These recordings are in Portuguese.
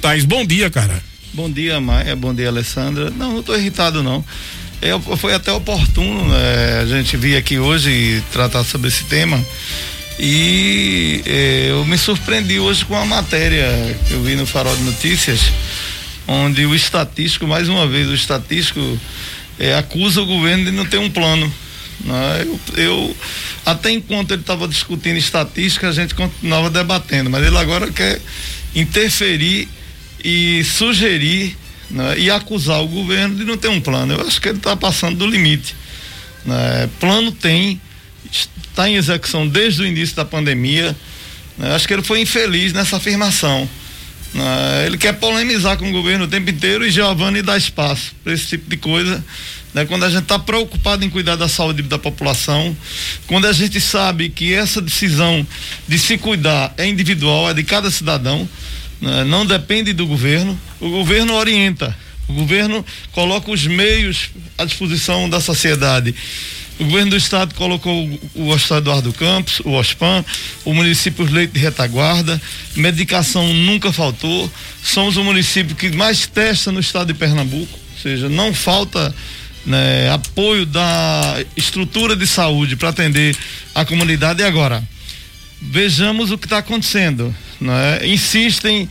Tais, bom dia, cara. Bom dia, Maia. Bom dia, Alessandra. Não, não tô irritado, não. É, foi até oportuno né, a gente vir aqui hoje tratar sobre esse tema. E é, eu me surpreendi hoje com a matéria que eu vi no Farol de Notícias, onde o estatístico, mais uma vez, o estatístico é, acusa o governo de não ter um plano. Né? Eu, eu, até enquanto ele estava discutindo estatística, a gente continuava debatendo, mas ele agora quer interferir e sugerir né, e acusar o governo de não ter um plano. Eu acho que ele está passando do limite. Né? Plano tem, está em execução desde o início da pandemia. Né? Acho que ele foi infeliz nessa afirmação. Né? Ele quer polemizar com o governo o tempo inteiro e Giovanni dá espaço para esse tipo de coisa. Né? Quando a gente está preocupado em cuidar da saúde da população, quando a gente sabe que essa decisão de se cuidar é individual, é de cada cidadão? Não depende do governo, o governo orienta, o governo coloca os meios à disposição da sociedade. O governo do estado colocou o Hospital Eduardo Campos, o OSPAN, o município Leite de Retaguarda, medicação nunca faltou. Somos o município que mais testa no estado de Pernambuco, ou seja, não falta né, apoio da estrutura de saúde para atender a comunidade. E agora, vejamos o que está acontecendo. Né? Insistem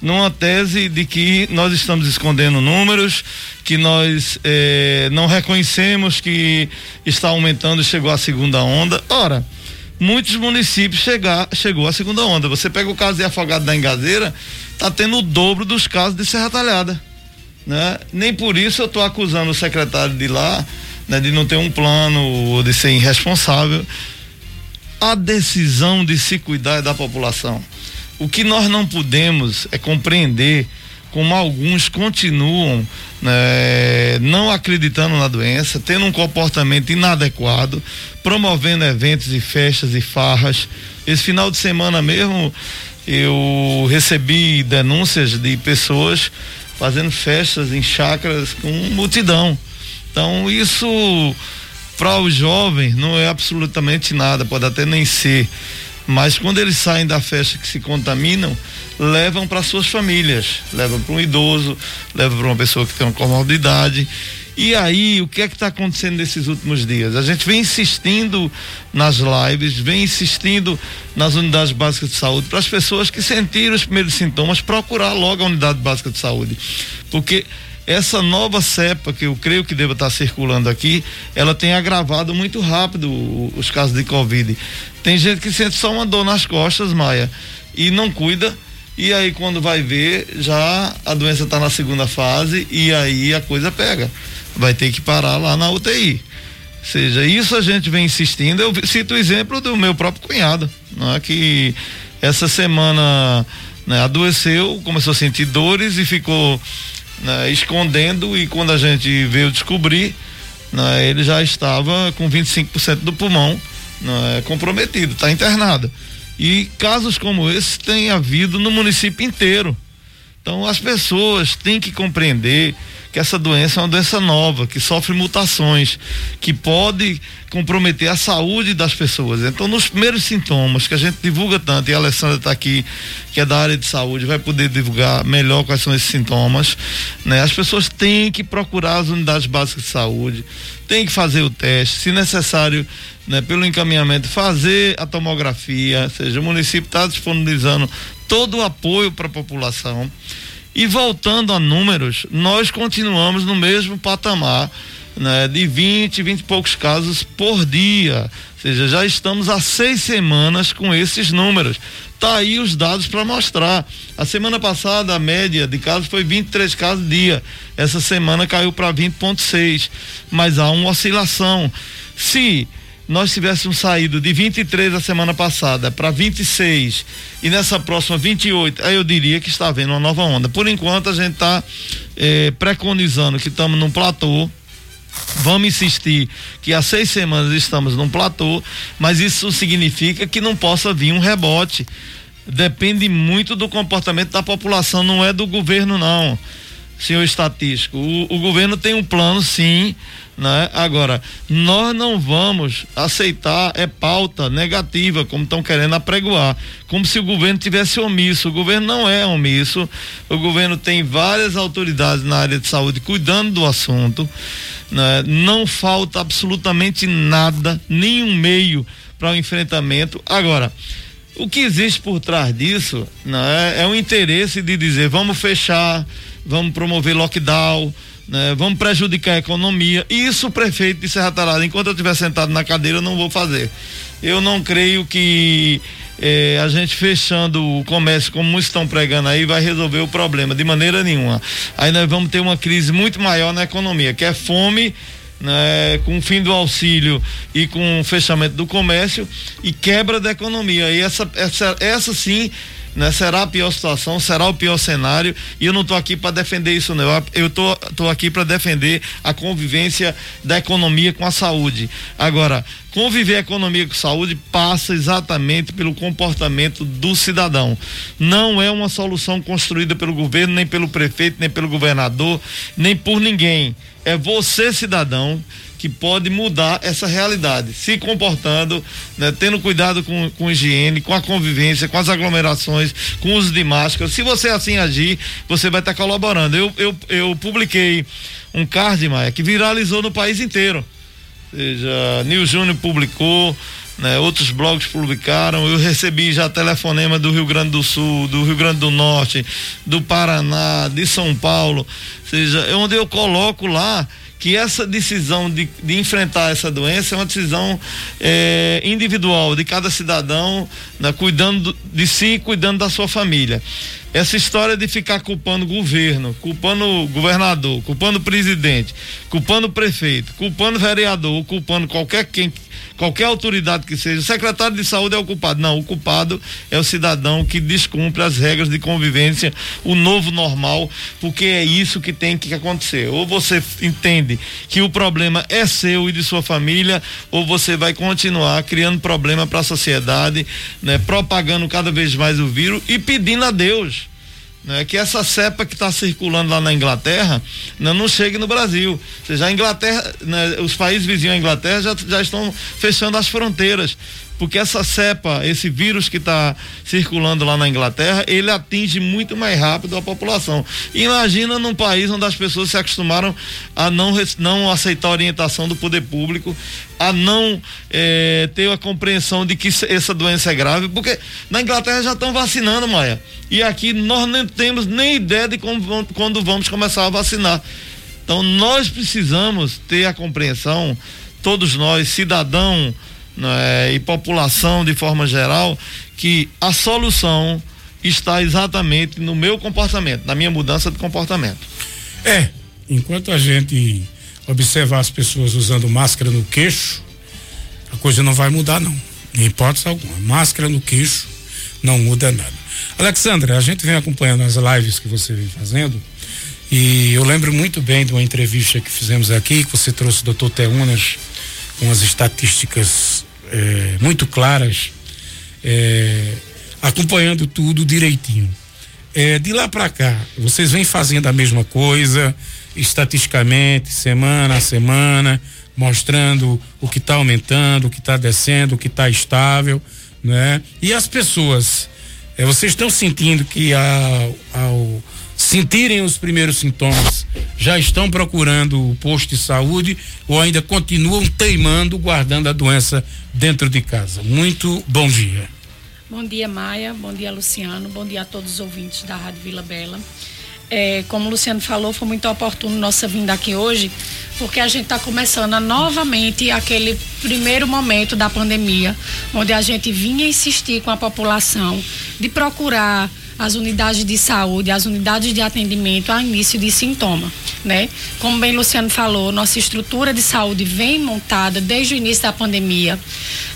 numa tese de que nós estamos escondendo números, que nós eh, não reconhecemos que está aumentando e chegou a segunda onda. Ora, muitos municípios chegar, chegou a segunda onda. Você pega o caso de Afogado da Engazeira, está tendo o dobro dos casos de Serra Talhada. Né? Nem por isso eu estou acusando o secretário de lá né, de não ter um plano ou de ser irresponsável. A decisão de se cuidar é da população. O que nós não podemos é compreender como alguns continuam né, não acreditando na doença, tendo um comportamento inadequado, promovendo eventos e festas e farras. Esse final de semana mesmo eu recebi denúncias de pessoas fazendo festas em chácaras com multidão. Então isso para os jovens não é absolutamente nada, pode até nem ser. Mas quando eles saem da festa que se contaminam, levam para suas famílias, levam para um idoso, levam para uma pessoa que tem uma comorbidade. E aí, o que é que está acontecendo nesses últimos dias? A gente vem insistindo nas lives, vem insistindo nas unidades básicas de saúde para as pessoas que sentiram os primeiros sintomas procurar logo a unidade básica de saúde. Porque essa nova cepa que eu creio que deva estar circulando aqui, ela tem agravado muito rápido os casos de Covid. Tem gente que sente só uma dor nas costas, Maia, e não cuida. E aí quando vai ver, já a doença está na segunda fase e aí a coisa pega. Vai ter que parar lá na UTI. Ou seja, isso a gente vem insistindo. Eu cito o exemplo do meu próprio cunhado, não é? que essa semana né, adoeceu, começou a sentir dores e ficou né, escondendo e quando a gente veio descobrir, né, ele já estava com 25% do pulmão né, comprometido, está internado. E casos como esse tem havido no município inteiro. Então as pessoas têm que compreender que essa doença é uma doença nova, que sofre mutações, que pode comprometer a saúde das pessoas. Então, nos primeiros sintomas que a gente divulga tanto, e a Alessandra está aqui, que é da área de saúde, vai poder divulgar melhor quais são esses sintomas, né? As pessoas têm que procurar as unidades básicas de saúde, têm que fazer o teste, se necessário, né, pelo encaminhamento, fazer a tomografia, ou seja, o município está disponibilizando todo o apoio para a população. E voltando a números, nós continuamos no mesmo patamar, né, de 20, 20 e poucos casos por dia. Ou seja, já estamos há seis semanas com esses números. Tá aí os dados para mostrar. A semana passada a média de casos foi 23 casos dia. Essa semana caiu para 20,6. Mas há uma oscilação. Se nós tivéssemos saído de 23 a semana passada para 26 e nessa próxima 28, aí eu diria que está havendo uma nova onda. Por enquanto a gente está eh, preconizando que estamos num platô. Vamos insistir que há seis semanas estamos num platô, mas isso significa que não possa vir um rebote. Depende muito do comportamento da população, não é do governo, não. Senhor estatístico. O, o governo tem um plano, sim, né? Agora, nós não vamos aceitar é pauta negativa, como estão querendo apregoar, como se o governo tivesse omisso. O governo não é omisso. O governo tem várias autoridades na área de saúde cuidando do assunto. Né? Não falta absolutamente nada, nenhum meio para o enfrentamento. Agora, o que existe por trás disso né, é o interesse de dizer vamos fechar, vamos promover lockdown, né, vamos prejudicar a economia. E isso o prefeito de Serra Talada, enquanto eu estiver sentado na cadeira, eu não vou fazer. Eu não creio que eh, a gente fechando o comércio, como estão pregando aí, vai resolver o problema, de maneira nenhuma. Aí nós vamos ter uma crise muito maior na economia, que é fome. Né, com o fim do auxílio e com o fechamento do comércio e quebra da economia. E essa, essa, essa sim né? Será a pior situação, será o pior cenário e eu não estou aqui para defender isso não. Eu tô, tô aqui para defender a convivência da economia com a saúde. Agora, conviver economia com saúde passa exatamente pelo comportamento do cidadão. Não é uma solução construída pelo governo, nem pelo prefeito, nem pelo governador, nem por ninguém. É você, cidadão, que pode mudar essa realidade, se comportando, né, tendo cuidado com, com higiene, com a convivência, com as aglomerações, com o uso de máscara. Se você assim agir, você vai estar tá colaborando. Eu, eu, eu publiquei um card, Maia, que viralizou no país inteiro. Ou seja, Nil Júnior publicou, né, outros blogs publicaram, eu recebi já telefonema do Rio Grande do Sul, do Rio Grande do Norte, do Paraná, de São Paulo, ou seja, é onde eu coloco lá que essa decisão de, de enfrentar essa doença é uma decisão é, individual de cada cidadão, né, cuidando de si e cuidando da sua família. Essa história de ficar culpando o governo, culpando o governador, culpando o presidente, culpando o prefeito, culpando o vereador, culpando qualquer quem qualquer autoridade que seja, o secretário de saúde é o culpado. Não, o culpado é o cidadão que descumpre as regras de convivência, o novo normal, porque é isso que tem que acontecer. Ou você entende que o problema é seu e de sua família, ou você vai continuar criando problema para a sociedade, né, propagando cada vez mais o vírus e pedindo a Deus né, que essa cepa que está circulando lá na Inglaterra né, não chegue no Brasil. Ou seja, a Inglaterra, né, os países vizinhos à Inglaterra já, já estão fechando as fronteiras porque essa cepa, esse vírus que está circulando lá na Inglaterra, ele atinge muito mais rápido a população. Imagina num país onde as pessoas se acostumaram a não, não aceitar a orientação do poder público, a não eh, ter a compreensão de que essa doença é grave, porque na Inglaterra já estão vacinando, Maia. E aqui nós não temos nem ideia de como, quando vamos começar a vacinar. Então nós precisamos ter a compreensão, todos nós, cidadão, né, e população de forma geral, que a solução está exatamente no meu comportamento, na minha mudança de comportamento. É, enquanto a gente observar as pessoas usando máscara no queixo, a coisa não vai mudar não, em hipótese alguma. Máscara no queixo não muda nada. Alexandra, a gente vem acompanhando as lives que você vem fazendo e eu lembro muito bem de uma entrevista que fizemos aqui, que você trouxe o doutor Teunas com as estatísticas é, muito claras, é, acompanhando tudo direitinho. É, de lá para cá, vocês vêm fazendo a mesma coisa, estatisticamente, semana a semana, mostrando o que está aumentando, o que está descendo, o que está estável, né? E as pessoas, é, vocês estão sentindo que ao sentirem os primeiros sintomas, já estão procurando o posto de saúde ou ainda continuam teimando, guardando a doença dentro de casa. Muito bom dia. Bom dia, Maia. Bom dia, Luciano. Bom dia a todos os ouvintes da Rádio Vila Bela. É, como o Luciano falou, foi muito oportuno nossa vinda aqui hoje, porque a gente está começando novamente aquele primeiro momento da pandemia, onde a gente vinha insistir com a população de procurar as unidades de saúde, as unidades de atendimento a início de sintoma, né? Como bem Luciano falou, nossa estrutura de saúde vem montada desde o início da pandemia.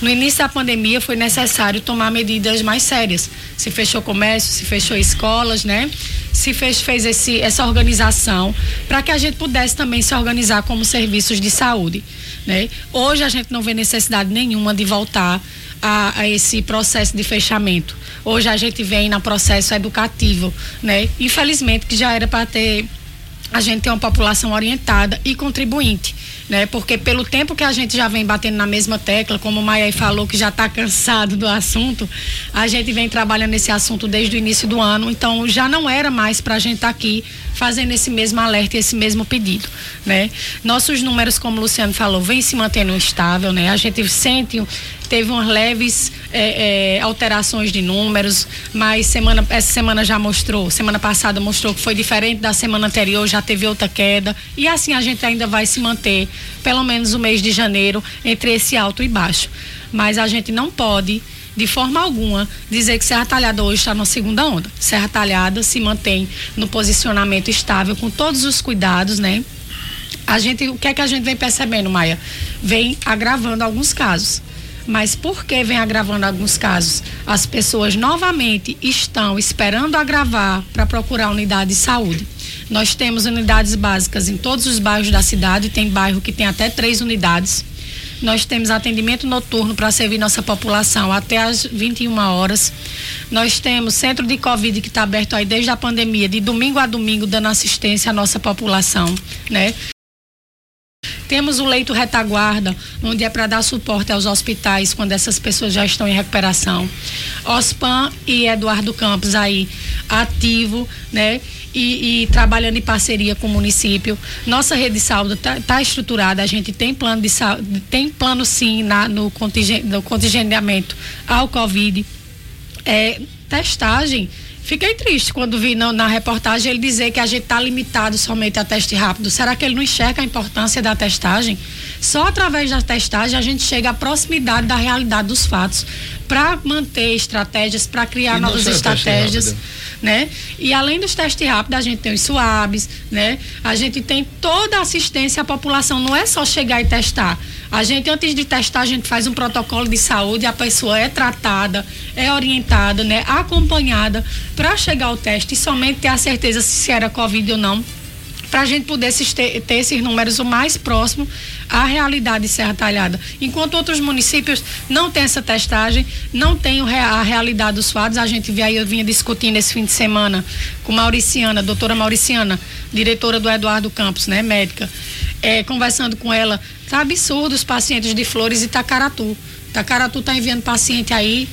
No início da pandemia foi necessário tomar medidas mais sérias. Se fechou comércio, se fechou escolas, né? Se fez, fez esse, essa organização para que a gente pudesse também se organizar como serviços de saúde. Né? Hoje a gente não vê necessidade nenhuma de voltar a, a esse processo de fechamento. Hoje a gente vem no processo educativo, né? Infelizmente que já era para ter a gente tem uma população orientada e contribuinte né? Porque pelo tempo que a gente já vem batendo na mesma tecla, como o Maia falou que já está cansado do assunto, a gente vem trabalhando nesse assunto desde o início do ano, então já não era mais para a gente estar tá aqui fazendo esse mesmo alerta e esse mesmo pedido, né? Nossos números, como o Luciano falou, vem se mantendo estável, né? A gente sente teve umas leves é, é, alterações de números, mas semana, essa semana já mostrou, semana passada mostrou que foi diferente da semana anterior, já teve outra queda. E assim a gente ainda vai se manter, pelo menos o mês de janeiro, entre esse alto e baixo. Mas a gente não pode de forma alguma dizer que Serra Talhada hoje está na segunda onda. Serra Talhada se mantém no posicionamento estável com todos os cuidados, né? A gente, o que é que a gente vem percebendo, Maia? Vem agravando alguns casos. Mas por que vem agravando alguns casos? As pessoas novamente estão esperando agravar para procurar unidade de saúde. Nós temos unidades básicas em todos os bairros da cidade, tem bairro que tem até três unidades. Nós temos atendimento noturno para servir nossa população até às 21 horas. Nós temos centro de Covid que está aberto aí desde a pandemia, de domingo a domingo, dando assistência à nossa população, né? Temos o leito retaguarda, onde é para dar suporte aos hospitais quando essas pessoas já estão em recuperação. OSPAN e Eduardo Campos aí ativo, né? E, e, trabalhando em parceria com o município. Nossa rede de saúde está tá estruturada, a gente tem plano de saúde, tem plano sim na, no, contingente, no contingenciamento ao Covid. É, testagem Fiquei triste quando vi na, na reportagem ele dizer que a gente está limitado somente a teste rápido. Será que ele não enxerga a importância da testagem? Só através da testagem a gente chega à proximidade da realidade dos fatos para manter estratégias, para criar novas estratégias, né? E além dos testes rápidos, a gente tem os SUABs, né? A gente tem toda a assistência à população, não é só chegar e testar. A gente, antes de testar, a gente faz um protocolo de saúde, a pessoa é tratada, é orientada, né, acompanhada para chegar ao teste e somente ter a certeza se era Covid ou não para a gente poder ter, ter, esses números o mais próximo à realidade de Serra Talhada. Enquanto outros municípios não têm essa testagem, não têm a realidade dos fatos, a gente vê aí, eu vinha discutindo esse fim de semana com Mauriciana, doutora Mauriciana, diretora do Eduardo Campos, né, médica, é, conversando com ela, tá absurdo os pacientes de Flores e Tacaratu. Tacaratu está enviando paciente aí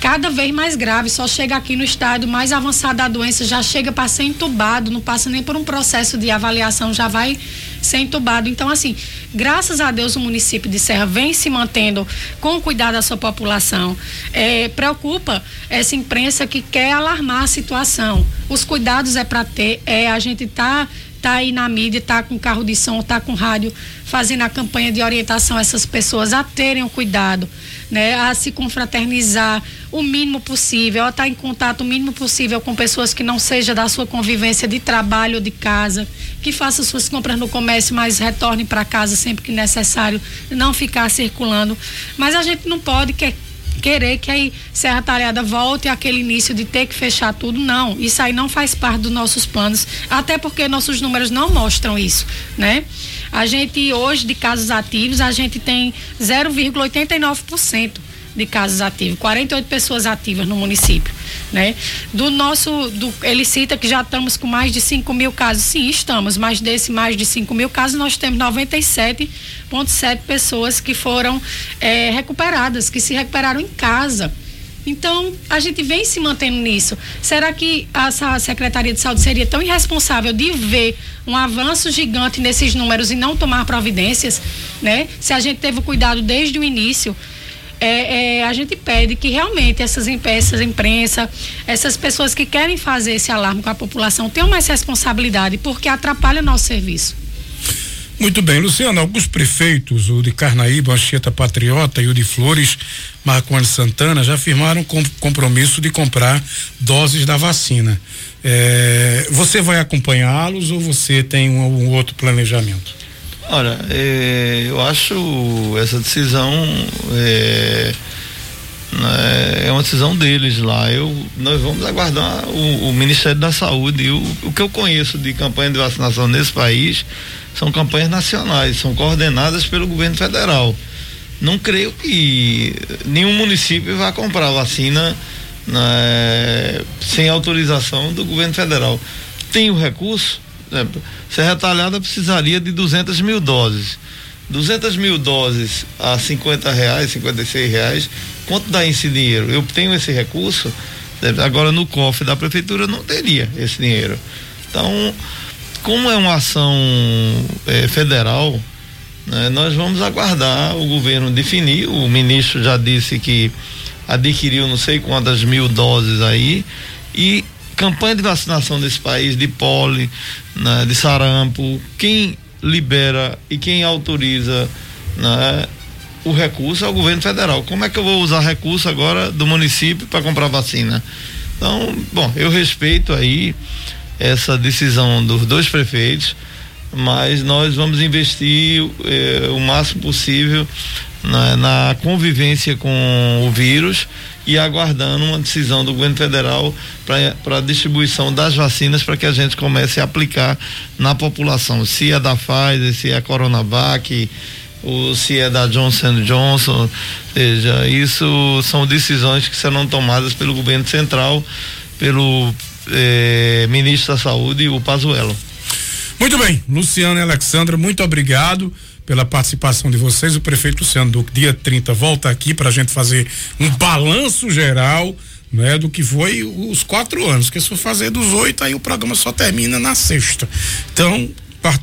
cada vez mais grave, só chega aqui no estado mais avançado da doença, já chega para ser entubado, não passa nem por um processo de avaliação, já vai ser entubado. Então, assim, graças a Deus o município de Serra vem se mantendo com cuidado da sua população. É, preocupa essa imprensa que quer alarmar a situação. Os cuidados é para ter, é a gente tá tá aí na mídia, tá com carro de som, tá com rádio, fazendo a campanha de orientação a essas pessoas a terem o cuidado, né, a se confraternizar o mínimo possível, a estar em contato o mínimo possível com pessoas que não seja da sua convivência de trabalho ou de casa, que faça suas compras no comércio, mas retorne para casa sempre que necessário, não ficar circulando. Mas a gente não pode que, querer que aí Serra Talhada volte àquele início de ter que fechar tudo. Não, isso aí não faz parte dos nossos planos, até porque nossos números não mostram isso, né? A gente hoje de casos ativos, a gente tem 0,89% de casos ativos, 48 pessoas ativas no município, né? Do nosso, do, ele cita que já estamos com mais de 5 mil casos, sim, estamos, mas desse mais de 5 mil casos nós temos 97,7 pessoas que foram é, recuperadas, que se recuperaram em casa. Então, a gente vem se mantendo nisso. Será que essa Secretaria de Saúde seria tão irresponsável de ver um avanço gigante nesses números e não tomar providências, né? Se a gente teve o cuidado desde o início, é, é, a gente pede que realmente essas, essas imprensa, essas pessoas que querem fazer esse alarme com a população tenham mais responsabilidade, porque atrapalha nosso serviço. Muito bem, Luciano, alguns prefeitos, o de Carnaíba, Anchieta Patriota e o de Flores, Marconi Santana, já firmaram com, compromisso de comprar doses da vacina. É, você vai acompanhá-los ou você tem um, um outro planejamento? Olha, é, eu acho essa decisão é, né, é, uma decisão deles lá. Eu, nós vamos aguardar o, o Ministério da Saúde. O, o que eu conheço de campanha de vacinação nesse país são campanhas nacionais, são coordenadas pelo governo federal. Não creio que nenhum município vá comprar vacina né, sem autorização do governo federal. Tem o recurso? Serra Talhada precisaria de 200 mil doses. 200 mil doses a 50 reais, 56 reais, quanto dá esse dinheiro? Eu tenho esse recurso, agora no cofre da prefeitura não teria esse dinheiro. Então, como é uma ação é, federal, né, nós vamos aguardar o governo definir. O ministro já disse que adquiriu não sei quantas mil doses aí e campanha de vacinação desse país de poli, né, de sarampo, quem libera e quem autoriza né, o recurso é o governo federal. Como é que eu vou usar recurso agora do município para comprar vacina? Então, bom, eu respeito aí essa decisão dos dois prefeitos, mas nós vamos investir eh, o máximo possível na, na convivência com o vírus e aguardando uma decisão do governo federal para a distribuição das vacinas para que a gente comece a aplicar na população. Se é da Pfizer, se é a Coronavac, ou se é da Johnson Johnson, seja, isso são decisões que serão tomadas pelo governo central, pelo eh, ministro da Saúde, o Pazuello. Muito bem, Luciano e Alexandra, muito obrigado pela participação de vocês. O prefeito Luciano Duque, dia 30, volta aqui para a gente fazer um balanço geral né, do que foi os quatro anos. Porque se for fazer dos oito, aí o programa só termina na sexta. Então,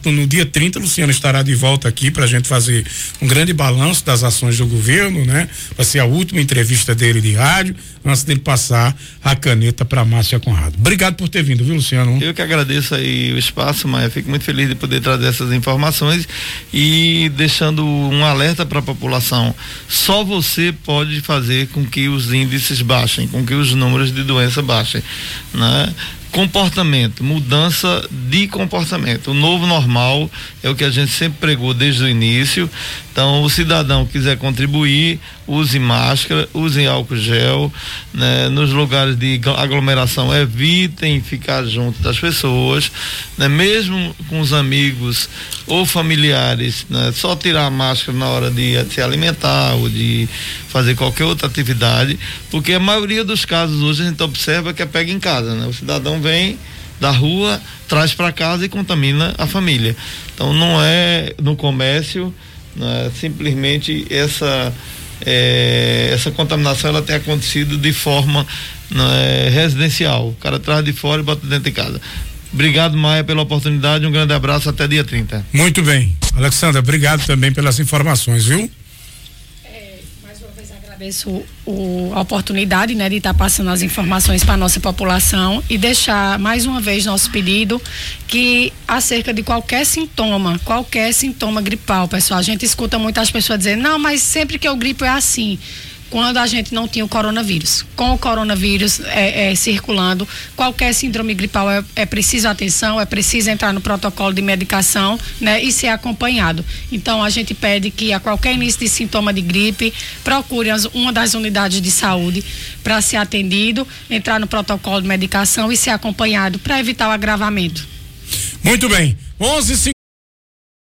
no dia 30, Luciano estará de volta aqui para a gente fazer um grande balanço das ações do governo, né? Vai ser a última entrevista dele de rádio, antes dele passar a caneta para Márcia Conrado. Obrigado por ter vindo, viu, Luciano? Eu que agradeço aí o espaço, mas fico muito feliz de poder trazer essas informações e deixando um alerta para a população. Só você pode fazer com que os índices baixem, com que os números de doença baixem, né? Comportamento, mudança de comportamento. O novo normal é o que a gente sempre pregou desde o início. Então, o cidadão quiser contribuir, use máscara, use álcool gel, né? Nos lugares de aglomeração, evitem ficar junto das pessoas, né? Mesmo com os amigos ou familiares, né? Só tirar a máscara na hora de se alimentar ou de fazer qualquer outra atividade, porque a maioria dos casos hoje a gente observa que é pega em casa, né? O cidadão vem da rua, traz para casa e contamina a família. Então não é no comércio, né, simplesmente essa é, essa contaminação ela tem acontecido de forma né, residencial. O cara traz de fora e bota dentro de casa. Obrigado, Maia, pela oportunidade. Um grande abraço até dia 30. Muito bem. Alexandra, obrigado também pelas informações, viu? Agradeço o, a oportunidade né, de estar passando as informações para a nossa população e deixar mais uma vez nosso pedido que acerca de qualquer sintoma, qualquer sintoma gripal, pessoal, a gente escuta muitas pessoas dizendo, não, mas sempre que eu gripo é assim quando a gente não tinha o coronavírus. Com o coronavírus é, é, circulando, qualquer síndrome gripal é, é preciso atenção, é preciso entrar no protocolo de medicação né, e ser acompanhado. Então, a gente pede que a qualquer início de sintoma de gripe, procure as, uma das unidades de saúde para ser atendido, entrar no protocolo de medicação e ser acompanhado para evitar o agravamento. Muito bem. 11